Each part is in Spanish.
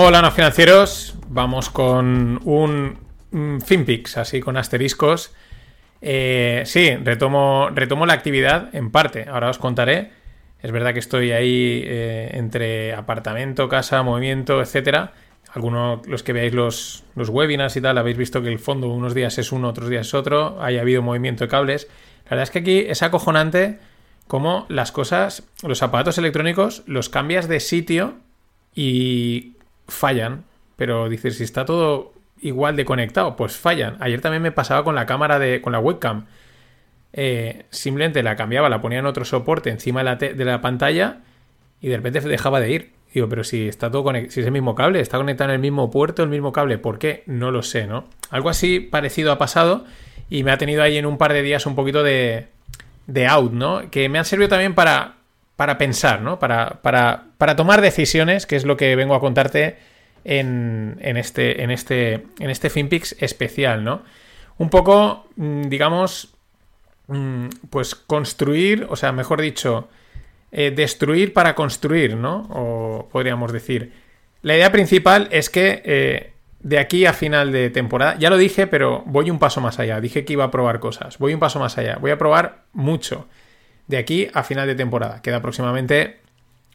Hola, no financieros. Vamos con un, FinPix, así con asteriscos. Eh, sí, retomo, retomo la actividad en parte. Ahora os contaré. Es verdad que estoy ahí eh, entre apartamento, casa, movimiento, etcétera. Algunos, los que veáis los, los webinars y tal, habéis visto que el fondo unos días es uno, otros días es otro. Haya habido movimiento de cables. La verdad es que aquí es acojonante cómo las cosas, los aparatos electrónicos, los cambias de sitio y fallan. Pero dices, si está todo igual de conectado, pues fallan. Ayer también me pasaba con la cámara de. con la webcam. Eh, simplemente la cambiaba, la ponía en otro soporte encima de la, de la pantalla y de repente dejaba de ir. Digo, pero si está todo conectado, si es el mismo cable, está conectado en el mismo puerto, el mismo cable, ¿por qué? No lo sé, ¿no? Algo así parecido ha pasado y me ha tenido ahí en un par de días un poquito de, de out, ¿no? Que me han servido también para, para pensar, ¿no? Para, para, para tomar decisiones, que es lo que vengo a contarte en, en, este, en, este, en este FinPix especial, ¿no? Un poco, mm, digamos, mm, pues construir, o sea, mejor dicho, eh, destruir para construir, ¿no? O podríamos decir. La idea principal es que eh, de aquí a final de temporada, ya lo dije, pero voy un paso más allá. Dije que iba a probar cosas. Voy un paso más allá. Voy a probar mucho. De aquí a final de temporada. Queda aproximadamente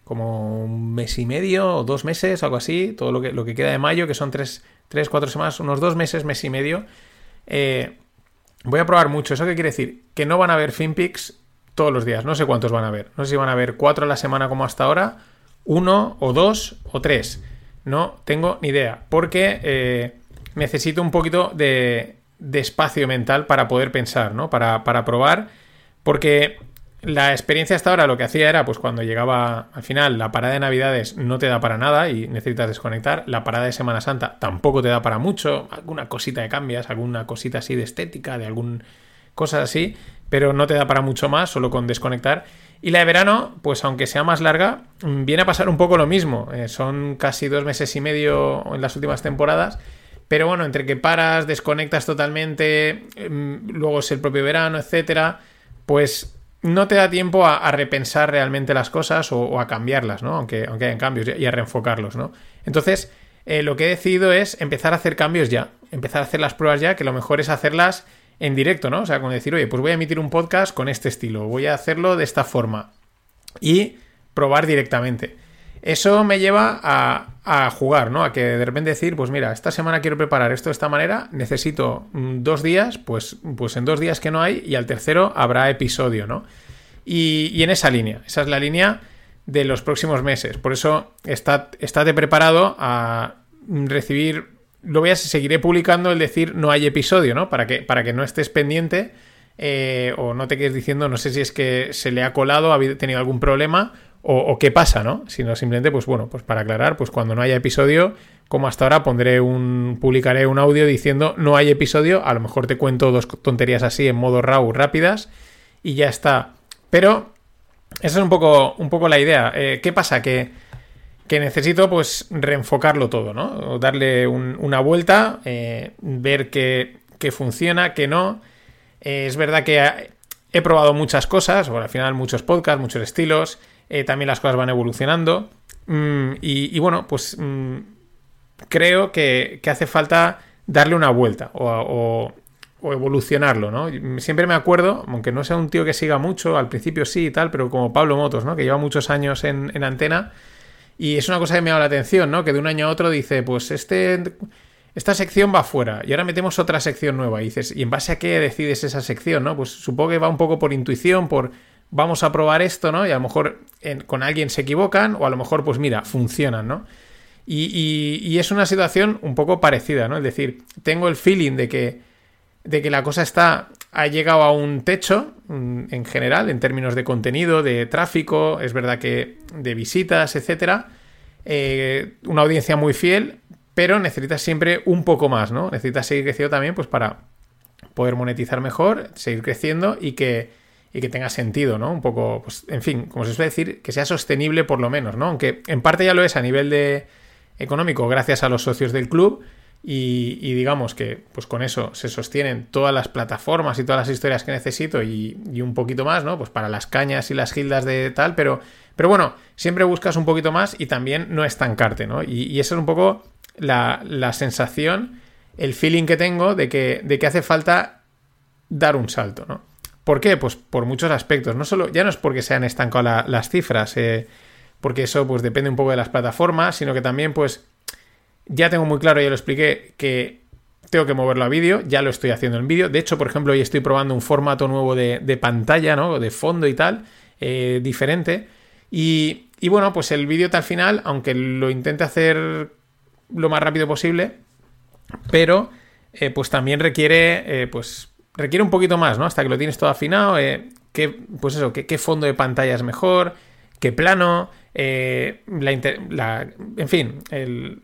como un mes y medio o dos meses, algo así. Todo lo que, lo que queda de mayo, que son tres, tres, cuatro semanas, unos dos meses, mes y medio. Eh, voy a probar mucho. ¿Eso qué quiere decir? Que no van a haber FinPix todos los días. No sé cuántos van a haber. No sé si van a haber cuatro a la semana como hasta ahora, uno o dos o tres. No tengo ni idea. Porque eh, necesito un poquito de, espacio mental para poder pensar, ¿no? Para, para probar. Porque la experiencia hasta ahora lo que hacía era, pues cuando llegaba al final, la parada de Navidades no te da para nada y necesitas desconectar. La parada de Semana Santa tampoco te da para mucho. Alguna cosita de cambias, alguna cosita así de estética, de algún cosas así, pero no te da para mucho más, solo con desconectar. Y la de verano, pues aunque sea más larga, mm, viene a pasar un poco lo mismo. Eh, son casi dos meses y medio en las últimas temporadas. Pero bueno, entre que paras, desconectas totalmente, mm, luego es el propio verano, etcétera, pues no te da tiempo a, repensar realmente las cosas o, a cambiarlas, ¿no? Aunque, aunque hayan cambios y a reenfocarlos, ¿no? Entonces, eh, lo que he decidido es empezar a hacer cambios ya, empezar a hacer las pruebas ya, que lo mejor es hacerlas en directo, ¿no? O sea, con decir, oye, pues voy a emitir un podcast con este estilo, voy a hacerlo de esta forma y probar directamente. Eso me lleva a, jugar, ¿no? A que de repente decir, pues mira, esta semana quiero preparar esto de esta manera, necesito mm, dos días, pues, pues en dos días que no hay y al tercero habrá episodio, ¿no? Y, y en esa línea, esa es la línea de los próximos meses. Por eso está, estate preparado a recibir lo voy a seguiré publicando el decir no hay episodio, ¿no? Para que, para que no estés pendiente eh, o no te quedes diciendo, no sé si es que se le ha colado, ha tenido algún problema o, qué pasa, ¿no? Sino simplemente, pues bueno, pues para aclarar, pues cuando no haya episodio, como hasta ahora, pondré un, publicaré un audio diciendo no hay episodio, a lo mejor te cuento dos tonterías así en modo RAW rápidas y ya está. Pero esa es un poco, un poco la idea. Eh, ¿Qué pasa? Que que necesito pues reenfocarlo todo, ¿no? Darle una vuelta, eh, ver que, funciona, que no. Eh, es verdad que he probado muchas cosas, o al final muchos podcasts, muchos estilos, eh, también las cosas van evolucionando. Mm, y, bueno, pues mm, creo que, hace falta darle una vuelta o, evolucionarlo, ¿no? Siempre me acuerdo, aunque no sea un tío que siga mucho, al principio sí y tal, pero como Pablo Motos, ¿no? Que lleva muchos años en, en antena y es una cosa que me llama la atención, ¿no? Que de un año a otro dice, pues este, esta sección va fuera y ahora metemos otra sección nueva. Y dices, ¿y en base a qué decides esa sección, no? Pues supongo que va un poco por intuición, por vamos a probar esto, ¿no? Y a lo mejor con alguien se equivocan o a lo mejor, pues mira, funcionan, ¿no? Y, es una situación un poco parecida, ¿no? Es decir, tengo el feeling de que, de que la cosa está ha llegado a un techo mm, en general, en términos de contenido, de tráfico, es verdad que de visitas, etcétera. Eh, una audiencia muy fiel, pero necesitas siempre un poco más, ¿no? Necesitas seguir creciendo también, pues para poder monetizar mejor, seguir creciendo y que, y que tenga sentido, ¿no? Un poco, pues, en fin, como se suele decir, que sea sostenible por lo menos, ¿no? Aunque en parte ya lo es a nivel de económico, gracias a los socios del club y, digamos que pues con eso se sostienen todas las plataformas y todas las historias que necesito y, un poquito más, ¿no? Pues para las cañas y las gildas de tal, pero, pero bueno, siempre buscas un poquito más y también no estancarte, ¿no? Y, y eso es un poco la, la, sensación, el feeling que tengo de que, de que hace falta dar un salto, ¿no? ¿Por qué? Pues por muchos aspectos. No solo, ya no es porque se han estancado las cifras, eh, porque eso pues depende un poco de las plataformas, sino que también pues ya tengo muy claro, ya lo expliqué, que tengo que moverlo a vídeo, ya lo estoy haciendo en vídeo. De hecho, por ejemplo, hoy estoy probando un formato nuevo de, pantalla, ¿no? De fondo y tal, eh, diferente. Y, bueno, pues el vídeo al final, aunque lo intente hacer lo más rápido posible, pero eh, pues también requiere, pues requiere un poquito más, ¿no? Hasta que lo tienes todo afinado, eh, qué, pues eso, qué, fondo de pantalla es mejor, qué plano, eh, la, en fin,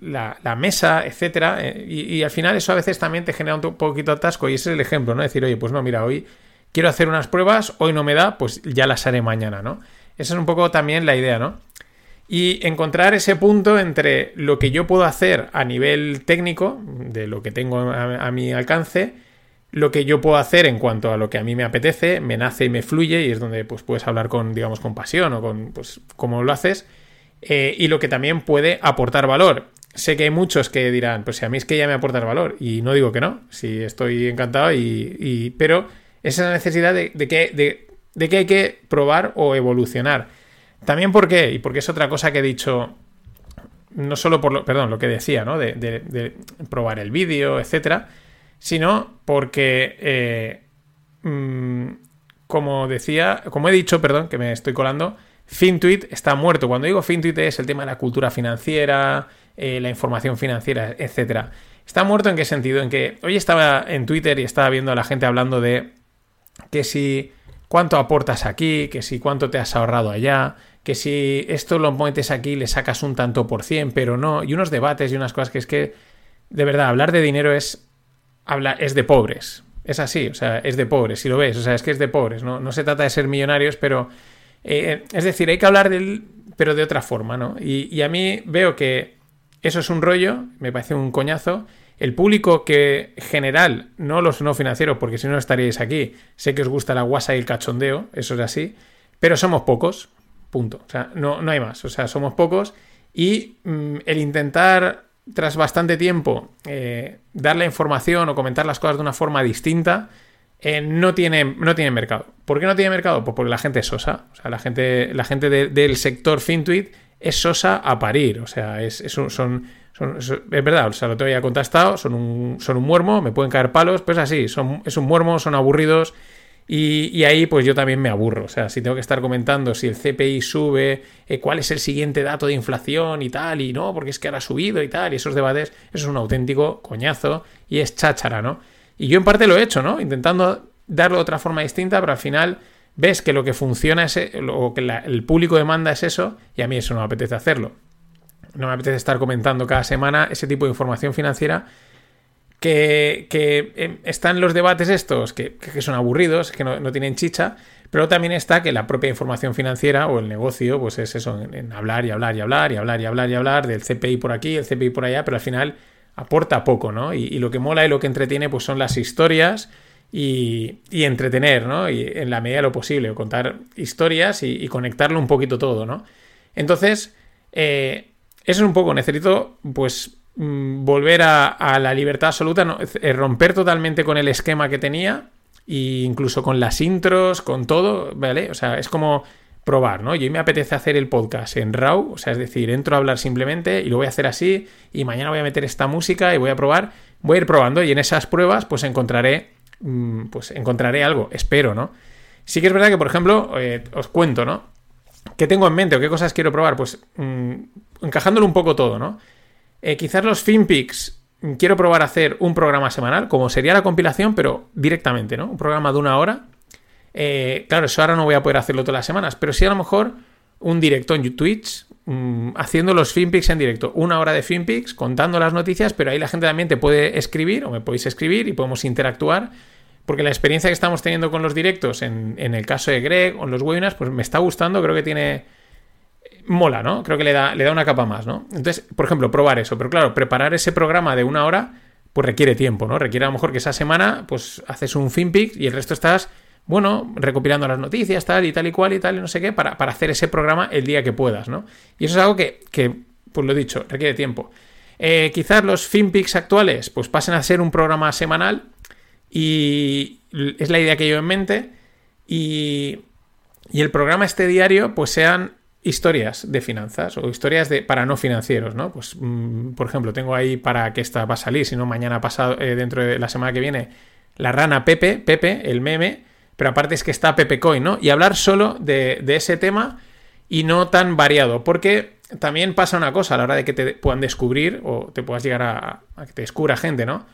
la, mesa, etcétera. Eh, y, al final eso a veces también te genera un poquito atasco y ese es el ejemplo, ¿no? Decir, oye, pues no, mira, hoy quiero hacer unas pruebas, hoy no me da, pues ya las haré mañana, ¿no? Esa es un poco también la idea, ¿no? Y encontrar ese punto entre lo que yo puedo hacer a nivel técnico, de lo que tengo a mi alcance, lo que yo puedo hacer en cuanto a lo que a mí me apetece, me nace y me fluye, y es donde pues, puedes hablar con, digamos, con pasión o con, pues, cómo lo haces, eh, y lo que también puede aportar valor. Sé que hay muchos que dirán, pues si a mí es que ya me aporta valor, y no digo que no, si estoy encantado, y, pero es la necesidad de, que, de, que hay que probar o evolucionar. También por qué, y porque es otra cosa que he dicho, no solo por lo, perdón, lo que decía, ¿no? De, de probar el vídeo, etcétera, sino porque, eh, mm, como decía, como he dicho, perdón, que me estoy colando, FinTweet está muerto. Cuando digo FinTweet es el tema de la cultura financiera, eh, la información financiera, etc. ¿Está muerto en qué sentido? En que hoy estaba en Twitter y estaba viendo a la gente hablando de que si cuánto aportas aquí, que si cuánto te has ahorrado allá, que si esto lo metes aquí le sacas un tanto por cien, pero no, y unos debates y unas cosas que es que, de verdad, hablar de dinero es habla, es de pobres. Es así, o sea, es de pobres, si lo ves, o sea, es que es de pobres, no, no se trata de ser millonarios, pero... Eh, es decir, hay que hablar del... pero de otra forma, ¿no? Y, a mí veo que eso es un rollo, me parece un coñazo. El público que general, no los no financieros, porque si no estaríais aquí, sé que os gusta la guasa y el cachondeo, eso es así, pero somos pocos, punto. O sea, no, no hay más, o sea, somos pocos y mm, el intentar tras bastante tiempo, eh, dar la información o comentar las cosas de una forma distinta, eh, no, tiene, no tiene mercado. ¿Por qué no tiene mercado? Pues porque la gente es sosa. O sea, la gente, la gente del sector FinTweet es sosa a parir. O sea, es, son, son, es verdad, o sea, lo tengo ya contestado, son un, son un muermo, me pueden caer palos, pues así, son, es un muermo, son aburridos y, ahí pues yo también me aburro. O sea, si tengo que estar comentando si el CPI sube, eh, cuál es el siguiente dato de inflación y tal, y no, porque es que ahora ha subido y tal, y esos debates, eso es un auténtico coñazo y es cháchara, ¿no? Y yo en parte lo he hecho, ¿no? Intentando darlo de otra forma distinta, pero al final ves que lo que funciona es, o que el público demanda es eso, y a mí eso no me apetece hacerlo. No me apetece estar comentando cada semana ese tipo de información financiera que, em, están los debates estos que, son aburridos, que no, tienen chicha, pero también está que la propia información financiera o el negocio, pues es eso, en, hablar y hablar y hablar y hablar y hablar y hablar del CPI por aquí, el CPI por allá, pero al final aporta poco, ¿no? Y, lo que mola y lo que entretiene, pues son las historias y, entretener, ¿no? Y en la medida de lo posible, contar historias y, conectarlo un poquito todo, ¿no? Entonces, eh, eso es un poco, necesito, pues, volver a, la libertad absoluta, romper totalmente con el esquema que tenía, e incluso con las intros, con todo, ¿vale? O sea, es como probar, ¿no? Yo me apetece hacer el podcast en RAW, o sea, es decir, entro a hablar simplemente y lo voy a hacer así, y mañana voy a meter esta música y voy a probar, voy a ir probando, y en esas pruebas, pues encontraré, mm, pues encontraré algo, espero, ¿no? Sí que es verdad que, por ejemplo, eh, os cuento, ¿no? ¿Qué tengo en mente o qué cosas quiero probar? Pues mm, encajándolo un poco todo, ¿no? Eh, quizás los FinPix mm, quiero probar a hacer un programa semanal, como sería la compilación, pero directamente, ¿no? Un programa de una hora. Eh, claro, eso ahora no voy a poder hacerlo todas las semanas, pero sí a lo mejor un directo en Twitch, mm, haciendo los FinPix en directo. Una hora de FinPix, contando las noticias, pero ahí la gente también te puede escribir, o me podéis escribir y podemos interactuar. Porque la experiencia que estamos teniendo con los directos, en, en el caso de Greg o en los webinars, pues me está gustando, creo que tiene mola, ¿no? Creo que le da, le da una capa más, ¿no? Entonces, por ejemplo, probar eso. Pero claro, preparar ese programa de una hora pues requiere tiempo, ¿no? Requiere a lo mejor que esa semana, pues haces un FinPix y el resto estás, bueno, recopilando las noticias, tal y tal y cual y tal y no sé qué, para, hacer ese programa el día que puedas, ¿no? Y eso es algo que, que pues lo he dicho, requiere tiempo. Eh, quizás los FinPix actuales, pues pasen a ser un programa semanal y es la idea que llevo en mente y, y el programa este diario, pues sean historias de finanzas o historias de para no financieros, ¿no? Pues, mm, por ejemplo, tengo ahí para que esta va a salir, si no mañana pasado, eh, dentro de la semana que viene, la rana Pepe, Pepe, el meme, pero aparte es que está Pepe Coin, ¿no? Y hablar solo de, ese tema y no tan variado, porque también pasa una cosa a la hora de que te puedan descubrir o te puedas llegar a, a que te descubra gente, ¿no?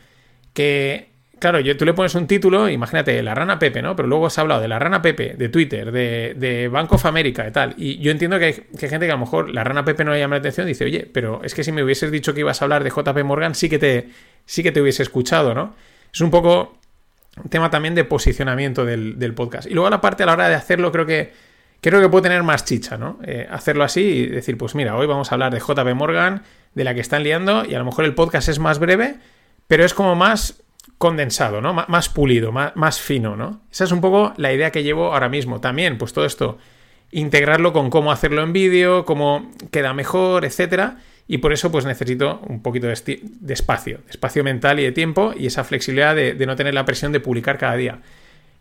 Que Claro, tú le pones un título, imagínate, la rana Pepe, ¿no? Pero luego has hablado de la rana Pepe, de Twitter, de, de Bank of America y tal. Y yo entiendo que hay, gente que a lo mejor la rana Pepe no le llama la atención y dice, oye, pero es que si me hubieses dicho que ibas a hablar de JP Morgan, sí que te, sí que te hubiese escuchado, ¿no? Es un poco un tema también de posicionamiento del, podcast. Y luego la parte a la hora de hacerlo, creo que creo que puede tener más chicha, ¿no? Eh, hacerlo así y decir, pues mira, hoy vamos a hablar de JP Morgan, de la que están liando, y a lo mejor el podcast es más breve, pero es como más condensado, ¿no? más pulido, más, fino, ¿no? Esa es un poco la idea que llevo ahora mismo. También, pues todo esto, integrarlo con cómo hacerlo en vídeo, cómo queda mejor, etcétera. Y por eso, pues necesito un poquito de, espacio, de espacio mental y de tiempo y esa flexibilidad de, no tener la presión de publicar cada día.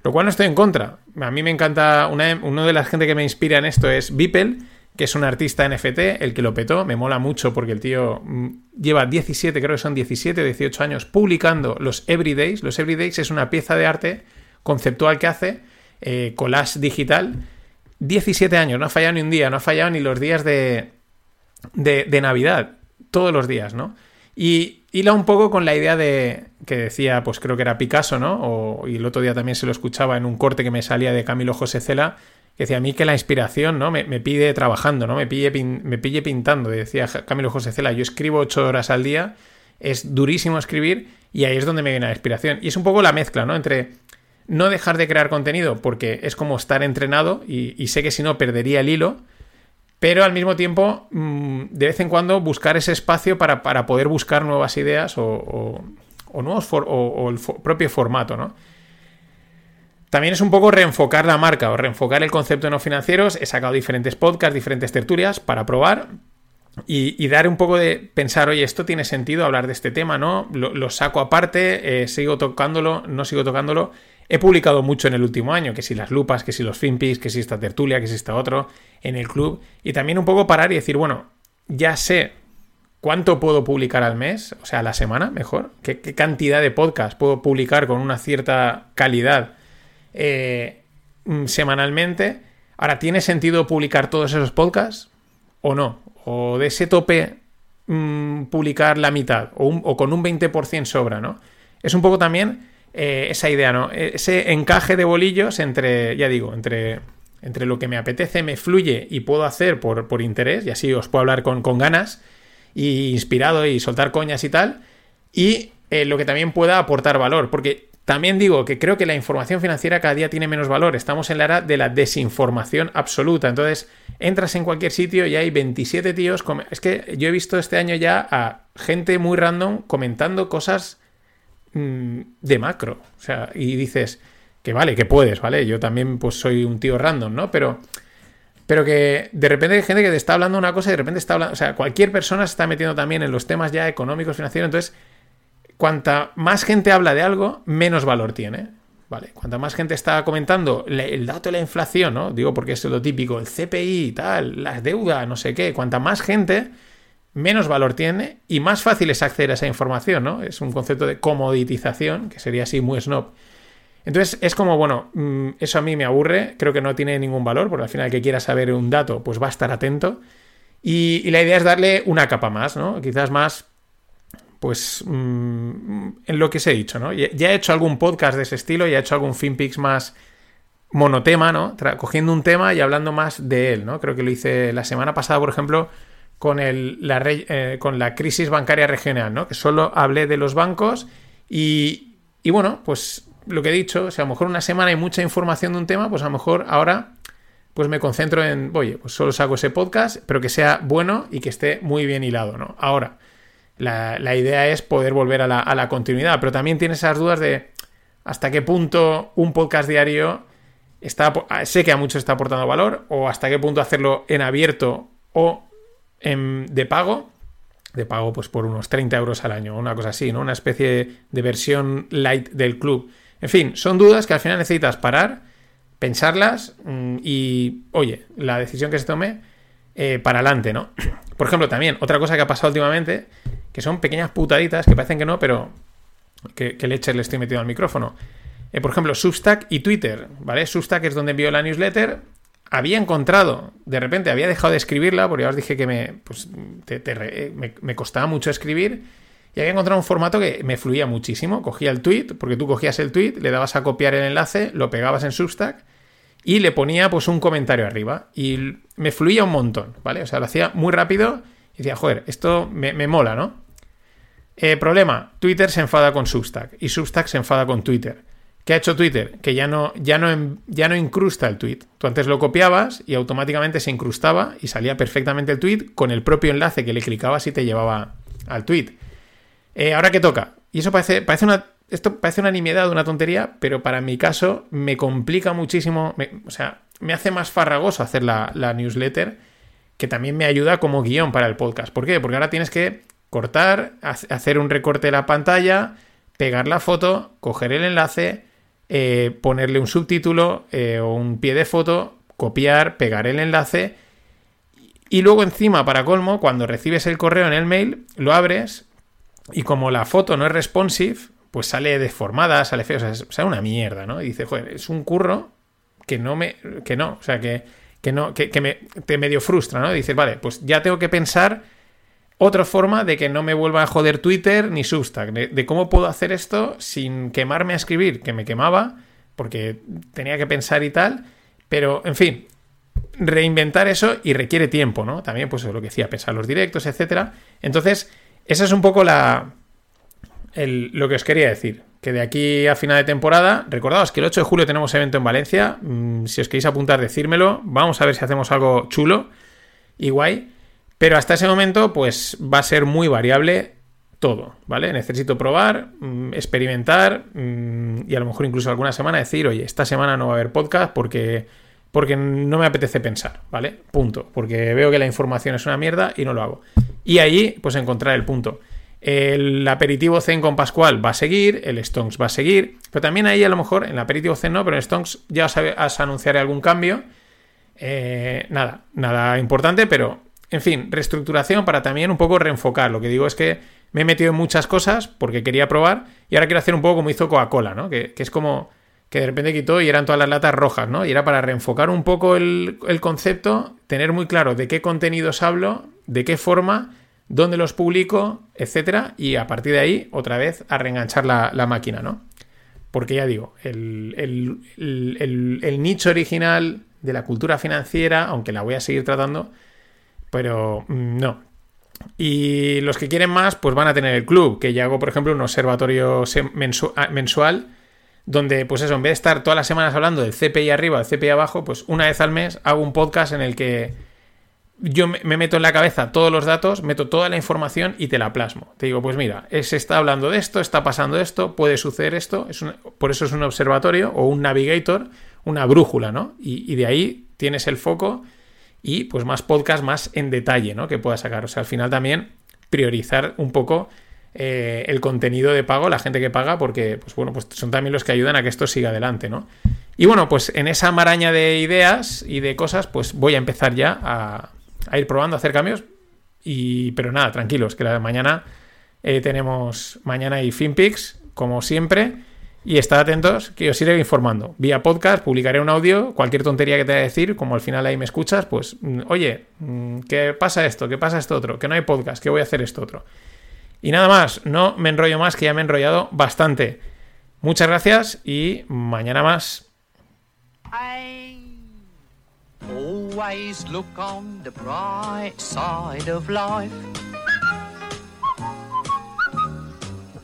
Lo cual no estoy en contra. A mí me encanta, una, una de las gente que me inspira en esto es Beeple, que es un artista NFT, el que lo petó, me mola mucho porque el tío mm, lleva 17, creo que son 17 o 18 años publicando los Everydays. Los Everydays es una pieza de arte conceptual que hace, eh, collage digital. 17 años, no ha fallado ni un día, no ha fallado ni los días de, de, Navidad, todos los días, ¿no? Y hila un poco con la idea de que decía, pues creo que era Picasso, ¿no? O, y el otro día también se lo escuchaba en un corte que me salía de Camilo José Cela, que decía a mí que la inspiración ¿no? me, pide trabajando, ¿no? me, pille me pille pintando. Decía Camilo José Cela, yo escribo ocho horas al día, es durísimo escribir y ahí es donde me viene la inspiración. Y es un poco la mezcla, ¿no? Entre no dejar de crear contenido porque es como estar entrenado y, sé que si no perdería el hilo, pero al mismo tiempo mm, de vez en cuando buscar ese espacio para, poder buscar nuevas ideas o, nuevos o el propio formato, ¿no? También es un poco reenfocar la marca o reenfocar el concepto de no financieros. He sacado diferentes podcasts, diferentes tertulias para probar y, dar un poco de pensar, oye, esto tiene sentido hablar de este tema, ¿no? Lo, saco aparte, eh, sigo tocándolo, no sigo tocándolo. He publicado mucho en el último año, que si las lupas, que si los finpis, que si esta tertulia, que si esta otro, en el club. Y también un poco parar y decir, bueno, ya sé cuánto puedo publicar al mes, o sea, a la semana, mejor. ¿Qué, qué cantidad de podcast puedo publicar con una cierta calidad eh, mm, semanalmente. Ahora, ¿tiene sentido publicar todos esos podcasts o no? O de ese tope mm, publicar la mitad o, con un 20% sobra, ¿no? Es un poco también eh, esa idea, ¿no? Ese encaje de bolillos entre, ya digo, entre, entre lo que me apetece, me fluye y puedo hacer por, por interés, y así os puedo hablar con, con ganas y inspirado y soltar coñas y tal, y eh, lo que también pueda aportar valor, porque también digo que creo que la información financiera cada día tiene menos valor. Estamos en la era de la desinformación absoluta. Entonces, entras en cualquier sitio y hay 27 tíos. Es que yo he visto este año ya a gente muy random comentando cosas mm, de macro. O sea, y dices que vale, que puedes, ¿vale? Yo también pues soy un tío random, ¿no? Pero, pero que de repente hay gente que te está hablando una cosa y de repente está hablando... O sea, cualquier persona se está metiendo también en los temas ya económicos, financieros. Entonces cuanta más gente habla de algo, menos valor tiene. Vale, cuanta más gente está comentando el dato de la inflación, ¿no? Digo porque es lo típico, el CPI, tal, la deuda, no sé qué. Cuanta más gente, menos valor tiene y más fácil es acceder a esa información, ¿no? Es un concepto de comoditización, que sería así muy snob. Entonces es como, bueno, mm, eso a mí me aburre, creo que no tiene ningún valor, porque al final que quiera saber un dato, pues va a estar atento. Y, y la idea es darle una capa más, ¿no? Quizás más pues mm, en lo que os he dicho, ¿no? Ya, he hecho algún podcast de ese estilo, ya he hecho algún FinPix más monotema, ¿no? cogiendo un tema y hablando más de él, ¿no? Creo que lo hice la semana pasada, por ejemplo, con, el, la, eh, con la crisis bancaria regional, ¿no? Que solo hablé de los bancos y, y bueno, pues lo que he dicho, si a lo mejor una semana hay mucha información de un tema, pues a lo mejor ahora pues me concentro en, oye, pues solo saco ese podcast, pero que sea bueno y que esté muy bien hilado, ¿no? Ahora, la, idea es poder volver a la, a la continuidad, pero también tienes esas dudas de hasta qué punto un podcast diario está, sé que a muchos está aportando valor, o hasta qué punto hacerlo en abierto o en, de pago, de pago pues por unos 30 euros al año, una cosa así, ¿no? Una especie de versión light del club. En fin, son dudas que al final necesitas parar, pensarlas mm, y, oye, la decisión que se tome eh, para adelante, ¿no? Por ejemplo, también, otra cosa que ha pasado últimamente, que son pequeñas putaditas que parecen que no, pero que, que leche le estoy metiendo al micrófono. Eh, por ejemplo, Substack y Twitter, ¿vale? Substack es donde envío la newsletter. Había encontrado, de repente había dejado de escribirla, porque ya os dije que me, pues, me, costaba mucho escribir, y había encontrado un formato que me fluía muchísimo. Cogía el tweet, porque tú cogías el tweet, le dabas a copiar el enlace, lo pegabas en Substack y le ponía pues un comentario arriba. Y me fluía un montón, ¿vale? O sea, lo hacía muy rápido y decía, joder, esto me, me mola, ¿no? Eh, problema, Twitter se enfada con Substack y Substack se enfada con Twitter. ¿Qué ha hecho Twitter? Que ya no, ya no, ya no incrusta el tweet. Tú antes lo copiabas y automáticamente se incrustaba y salía perfectamente el tweet con el propio enlace que le clicabas y te llevaba al tweet. Eh, Ahora que toca. Y eso parece, parece una. Esto parece una nimiedad, una tontería, pero para mi caso me complica muchísimo. o sea, me hace más farragoso hacer la, la newsletter, que también me ayuda como guion para el podcast. ¿Por qué? Porque ahora tienes que cortar, hacer un recorte de la pantalla, pegar la foto, coger el enlace, eh, ponerle un subtítulo eh, o un pie de foto, copiar, pegar el enlace y luego encima, para colmo, cuando recibes el correo en el mail, lo abres y como la foto no es responsive, pues sale deformada, sale feo, o sea, sale una mierda, ¿no? Y dice, joder, es un curro que no me, que no, o sea, que, que no, que, que me, te medio frustra, ¿no? dices, vale, pues ya tengo que pensar otra forma de que no me vuelva a joder Twitter ni Substack, de, cómo puedo hacer esto sin quemarme a escribir, que me quemaba, porque tenía que pensar y tal, pero en fin, reinventar eso y requiere tiempo, ¿no? También, pues lo que decía, pensar los directos, etcétera. Entonces, esa es un poco la. lo que os quería decir. Que de aquí a final de temporada, recordaos que el 8 de julio tenemos evento en Valencia. Mm, si os queréis apuntar, decírmelo. Vamos a ver si hacemos algo chulo y guay. Pero hasta ese momento, pues va a ser muy variable todo, ¿vale? Necesito probar, mm, experimentar mm, y a lo mejor incluso alguna semana decir, oye, esta semana no va a haber podcast porque, porque no me apetece pensar, ¿vale? Punto. Porque veo que la información es una mierda y no lo hago. Y ahí, pues encontrar el punto. El aperitivo Zen con Pascual va a seguir, el Stonks va a seguir, pero también ahí a lo mejor, en el aperitivo Zen no, pero en Stonks ya os anunciaré algún cambio. Eh, nada, nada importante, pero en fin, reestructuración para también un poco reenfocar. Lo que digo es que me he metido en muchas cosas porque quería probar y ahora quiero hacer un poco como hizo Coca-Cola, ¿no? Que, es como que de repente quitó y eran todas las latas rojas, ¿no? Y era para reenfocar un poco el, concepto, tener muy claro de qué contenidos hablo, de qué forma, dónde los publico, etcétera, y a partir de ahí, otra vez, a reenganchar la, la máquina, ¿no? Porque ya digo, el, el nicho original de la cultura financiera, aunque la voy a seguir tratando, pero mm, no. Y los que quieren más, pues van a tener el club, que ya hago, por ejemplo, un observatorio ah, mensual, donde, pues eso, en vez de estar todas las semanas hablando del CPI arriba, del CPI abajo, pues una vez al mes hago un podcast en el que yo me meto en la cabeza todos los datos, meto toda la información y te la plasmo. Te digo, pues mira, se está hablando de esto, está pasando esto, puede suceder esto, es por eso es un observatorio o un navigator, una brújula, ¿no? y de ahí tienes el foco y pues más podcast más en detalle, ¿no? Que pueda sacar. O sea, al final también priorizar un poco eh, el contenido de pago, la gente que paga, porque, pues bueno, pues son también los que ayudan a que esto siga adelante, ¿no? Y bueno, pues en esa maraña de ideas y de cosas, pues voy a empezar ya a, ir probando, a hacer cambios. Y, pero nada, tranquilos, que la mañana eh, tenemos, mañana hay FinPix, como siempre. Y estad atentos que os iré informando. Vía podcast, publicaré un audio, cualquier tontería que te haya decir, como al final ahí me escuchas, pues, mm, oye, mm, ¿qué pasa esto? ¿Qué pasa esto otro? Que no hay podcast, que voy a hacer esto otro. Y nada más, no me enrollo más, que ya me he enrollado bastante. Muchas gracias y mañana más.